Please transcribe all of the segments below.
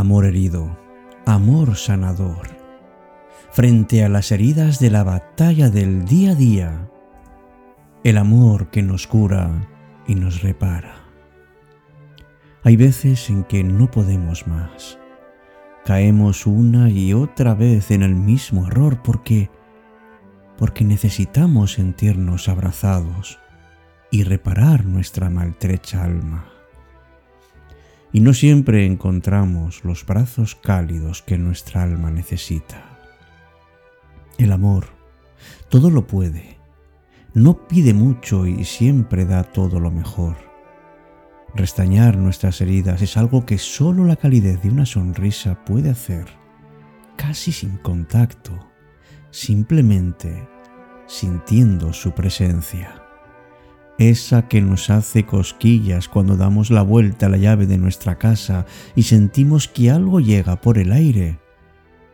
Amor herido, amor sanador. Frente a las heridas de la batalla del día a día, el amor que nos cura y nos repara. Hay veces en que no podemos más. Caemos una y otra vez en el mismo error porque porque necesitamos sentirnos abrazados y reparar nuestra maltrecha alma. Y no siempre encontramos los brazos cálidos que nuestra alma necesita. El amor todo lo puede, no pide mucho y siempre da todo lo mejor. Restañar nuestras heridas es algo que solo la calidez de una sonrisa puede hacer, casi sin contacto simplemente sintiendo su presencia. Esa que nos hace cosquillas cuando damos la vuelta a la llave de nuestra casa y sentimos que algo llega por el aire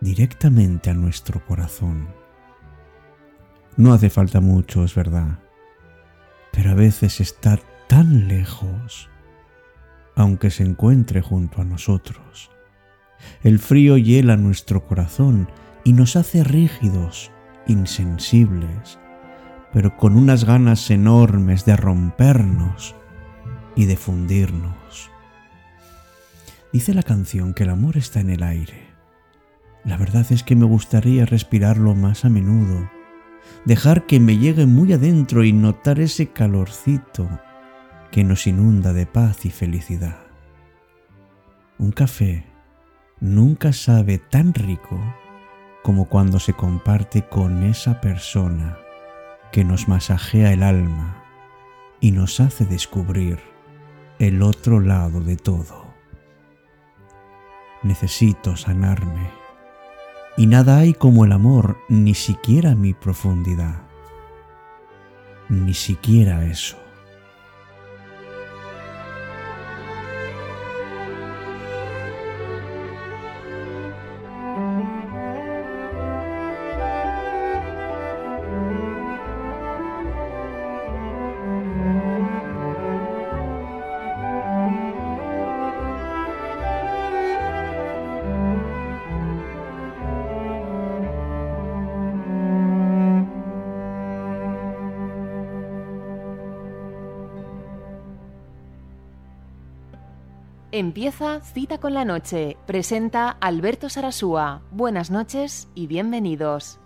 directamente a nuestro corazón. No hace falta mucho, es verdad, pero a veces está tan lejos, aunque se encuentre junto a nosotros. El frío hiela nuestro corazón y nos hace rígidos, insensibles, pero con unas ganas enormes de rompernos y de fundirnos. Dice la canción que el amor está en el aire. La verdad es que me gustaría respirarlo más a menudo, dejar que me llegue muy adentro y notar ese calorcito que nos inunda de paz y felicidad. Un café nunca sabe tan rico como cuando se comparte con esa persona que nos masajea el alma y nos hace descubrir el otro lado de todo. Necesito sanarme y nada hay como el amor, ni siquiera mi profundidad, ni siquiera eso. Empieza Cita con la Noche. Presenta Alberto Sarasúa. Buenas noches y bienvenidos.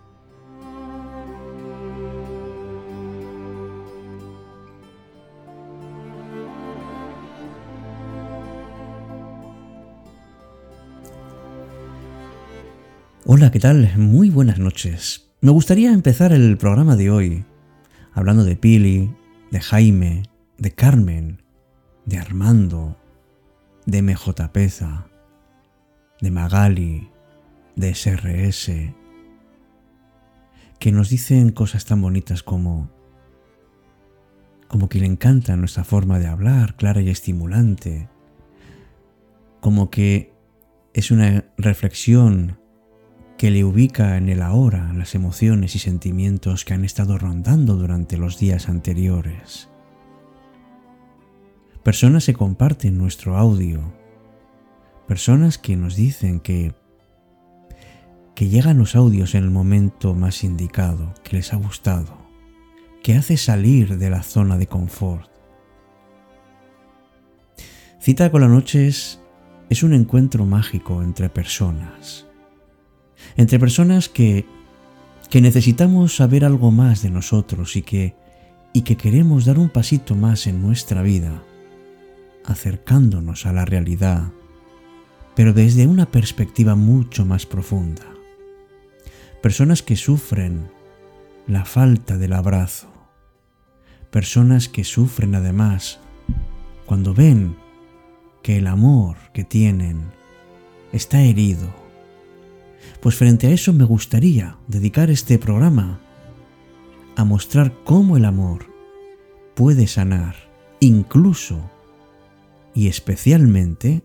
Hola, ¿qué tal? Muy buenas noches. Me gustaría empezar el programa de hoy hablando de Pili, de Jaime, de Carmen, de Armando, de MJ Peza, de Magali, de SRS, que nos dicen cosas tan bonitas como como que le encanta nuestra forma de hablar, clara y estimulante, como que es una reflexión que le ubica en el ahora las emociones y sentimientos que han estado rondando durante los días anteriores. Personas se comparten nuestro audio. Personas que nos dicen que que llegan los audios en el momento más indicado, que les ha gustado, que hace salir de la zona de confort. Cita con la noche es, es un encuentro mágico entre personas. Entre personas que, que necesitamos saber algo más de nosotros y que, y que queremos dar un pasito más en nuestra vida acercándonos a la realidad, pero desde una perspectiva mucho más profunda. Personas que sufren la falta del abrazo. Personas que sufren además cuando ven que el amor que tienen está herido. Pues frente a eso me gustaría dedicar este programa a mostrar cómo el amor puede sanar incluso y especialmente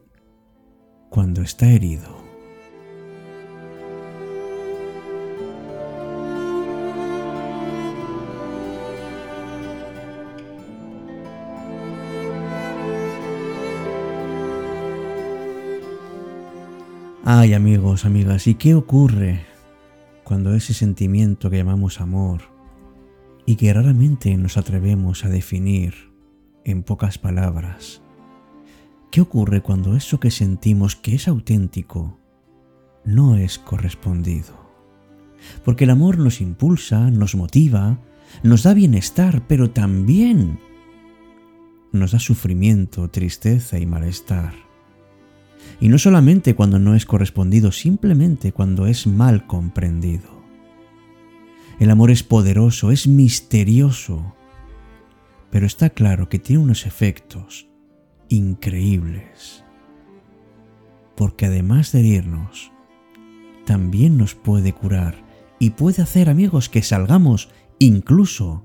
cuando está herido. Ay amigos, amigas, ¿y qué ocurre cuando ese sentimiento que llamamos amor y que raramente nos atrevemos a definir en pocas palabras, ¿qué ocurre cuando eso que sentimos que es auténtico no es correspondido? Porque el amor nos impulsa, nos motiva, nos da bienestar, pero también nos da sufrimiento, tristeza y malestar. Y no solamente cuando no es correspondido, simplemente cuando es mal comprendido. El amor es poderoso, es misterioso, pero está claro que tiene unos efectos increíbles. Porque además de herirnos, también nos puede curar y puede hacer amigos que salgamos incluso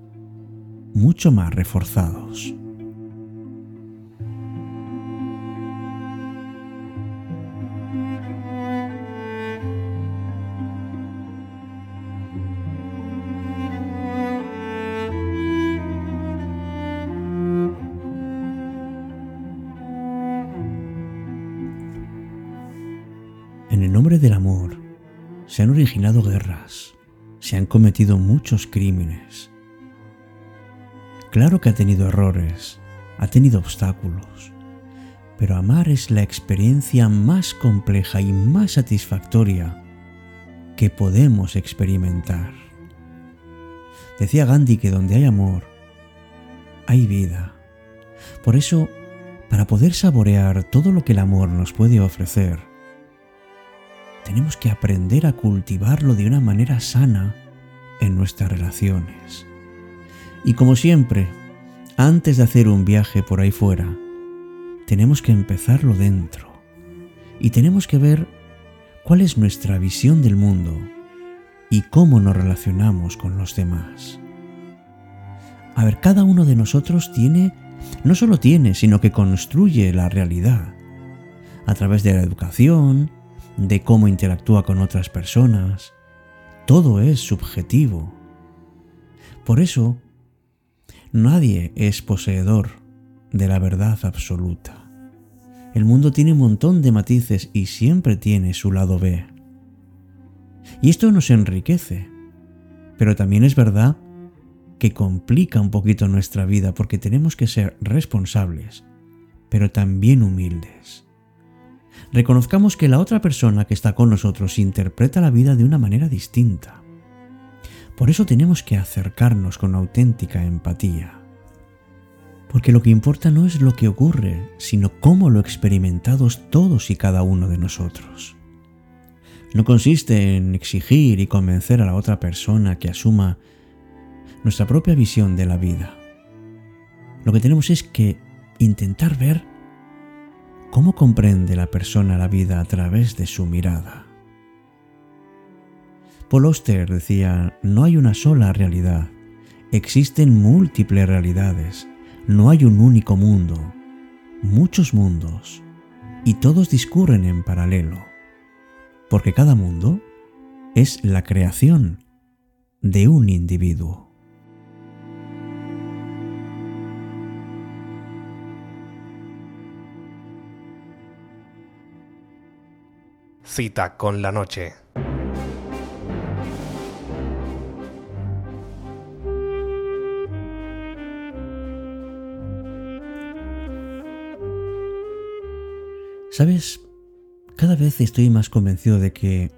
mucho más reforzados. Del amor se han originado guerras, se han cometido muchos crímenes. Claro que ha tenido errores, ha tenido obstáculos, pero amar es la experiencia más compleja y más satisfactoria que podemos experimentar. Decía Gandhi que donde hay amor, hay vida. Por eso, para poder saborear todo lo que el amor nos puede ofrecer, tenemos que aprender a cultivarlo de una manera sana en nuestras relaciones. Y como siempre, antes de hacer un viaje por ahí fuera, tenemos que empezarlo dentro. Y tenemos que ver cuál es nuestra visión del mundo y cómo nos relacionamos con los demás. A ver, cada uno de nosotros tiene, no solo tiene, sino que construye la realidad a través de la educación, de cómo interactúa con otras personas. Todo es subjetivo. Por eso, nadie es poseedor de la verdad absoluta. El mundo tiene un montón de matices y siempre tiene su lado B. Y esto nos enriquece, pero también es verdad que complica un poquito nuestra vida porque tenemos que ser responsables, pero también humildes reconozcamos que la otra persona que está con nosotros interpreta la vida de una manera distinta. Por eso tenemos que acercarnos con auténtica empatía. Porque lo que importa no es lo que ocurre, sino cómo lo experimentados todos y cada uno de nosotros. No consiste en exigir y convencer a la otra persona que asuma nuestra propia visión de la vida. Lo que tenemos es que intentar ver ¿Cómo comprende la persona la vida a través de su mirada? Paul Auster decía, no hay una sola realidad, existen múltiples realidades, no hay un único mundo, muchos mundos, y todos discurren en paralelo, porque cada mundo es la creación de un individuo. Cita con la noche. ¿Sabes? Cada vez estoy más convencido de que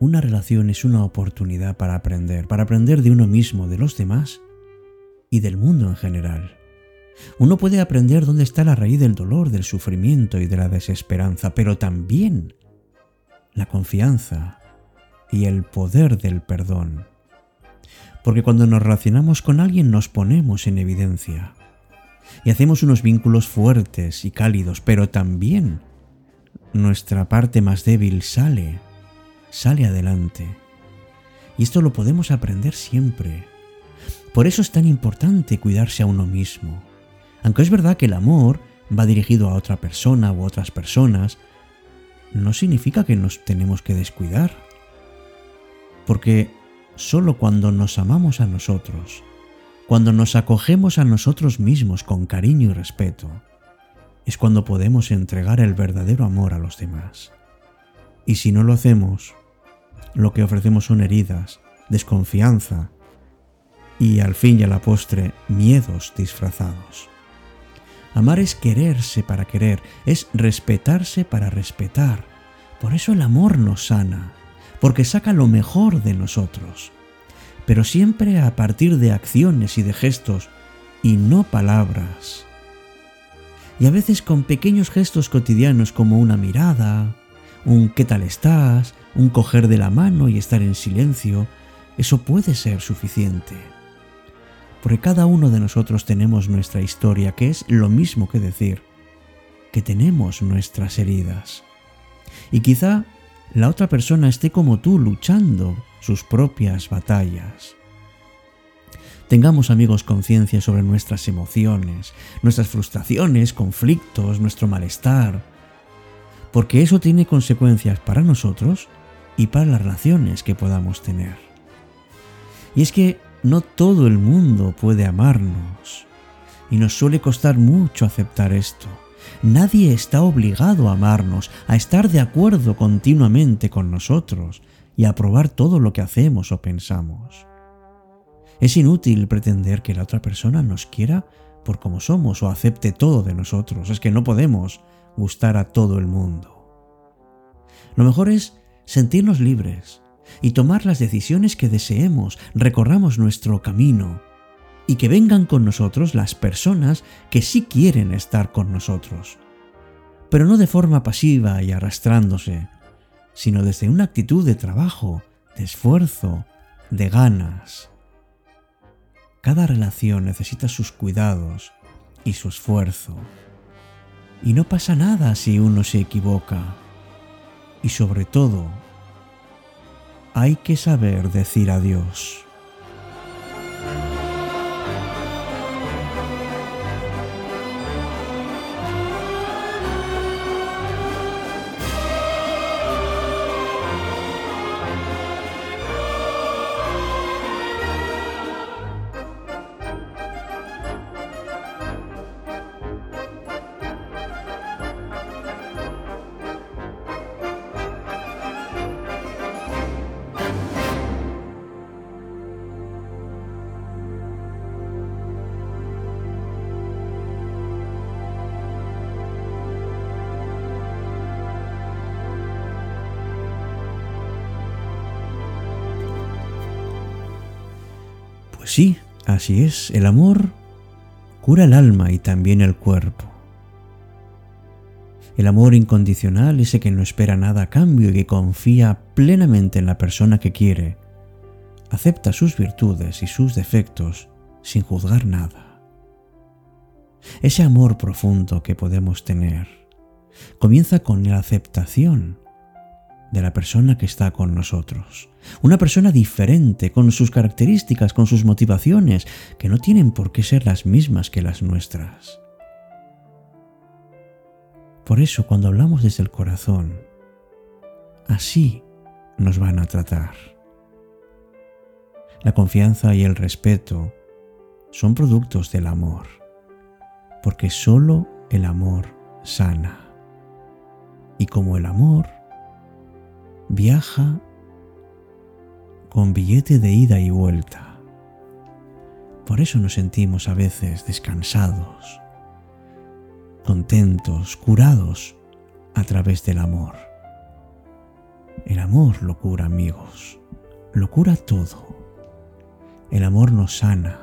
una relación es una oportunidad para aprender, para aprender de uno mismo, de los demás y del mundo en general. Uno puede aprender dónde está la raíz del dolor, del sufrimiento y de la desesperanza, pero también la confianza y el poder del perdón. Porque cuando nos relacionamos con alguien nos ponemos en evidencia y hacemos unos vínculos fuertes y cálidos, pero también nuestra parte más débil sale, sale adelante. Y esto lo podemos aprender siempre. Por eso es tan importante cuidarse a uno mismo. Aunque es verdad que el amor va dirigido a otra persona u otras personas, no significa que nos tenemos que descuidar. Porque solo cuando nos amamos a nosotros, cuando nos acogemos a nosotros mismos con cariño y respeto, es cuando podemos entregar el verdadero amor a los demás. Y si no lo hacemos, lo que ofrecemos son heridas, desconfianza y al fin y a la postre miedos disfrazados. Amar es quererse para querer, es respetarse para respetar. Por eso el amor nos sana, porque saca lo mejor de nosotros, pero siempre a partir de acciones y de gestos y no palabras. Y a veces con pequeños gestos cotidianos como una mirada, un ¿qué tal estás?, un coger de la mano y estar en silencio, eso puede ser suficiente porque cada uno de nosotros tenemos nuestra historia, que es lo mismo que decir que tenemos nuestras heridas. Y quizá la otra persona esté como tú luchando sus propias batallas. Tengamos amigos conciencia sobre nuestras emociones, nuestras frustraciones, conflictos, nuestro malestar, porque eso tiene consecuencias para nosotros y para las relaciones que podamos tener. Y es que no todo el mundo puede amarnos. Y nos suele costar mucho aceptar esto. Nadie está obligado a amarnos, a estar de acuerdo continuamente con nosotros y a aprobar todo lo que hacemos o pensamos. Es inútil pretender que la otra persona nos quiera por como somos o acepte todo de nosotros. Es que no podemos gustar a todo el mundo. Lo mejor es sentirnos libres, y tomar las decisiones que deseemos, recorramos nuestro camino y que vengan con nosotros las personas que sí quieren estar con nosotros, pero no de forma pasiva y arrastrándose, sino desde una actitud de trabajo, de esfuerzo, de ganas. Cada relación necesita sus cuidados y su esfuerzo. Y no pasa nada si uno se equivoca. Y sobre todo, hay que saber decir adiós. Sí, así es, el amor cura el alma y también el cuerpo. El amor incondicional, ese que no espera nada a cambio y que confía plenamente en la persona que quiere, acepta sus virtudes y sus defectos sin juzgar nada. Ese amor profundo que podemos tener comienza con la aceptación de la persona que está con nosotros. Una persona diferente, con sus características, con sus motivaciones, que no tienen por qué ser las mismas que las nuestras. Por eso cuando hablamos desde el corazón, así nos van a tratar. La confianza y el respeto son productos del amor, porque solo el amor sana. Y como el amor viaja con billete de ida y vuelta. Por eso nos sentimos a veces descansados, contentos, curados a través del amor. El amor lo cura, amigos, lo cura todo. El amor nos sana,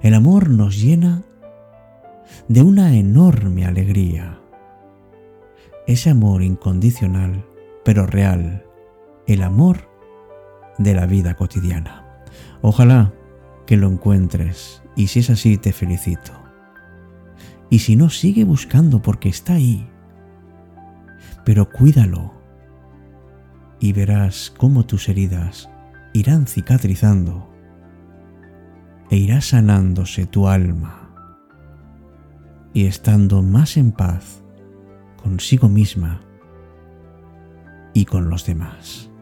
el amor nos llena de una enorme alegría. Ese amor incondicional pero real, el amor de la vida cotidiana. Ojalá que lo encuentres y si es así te felicito. Y si no, sigue buscando porque está ahí. Pero cuídalo y verás cómo tus heridas irán cicatrizando e irá sanándose tu alma y estando más en paz consigo misma y con los demás.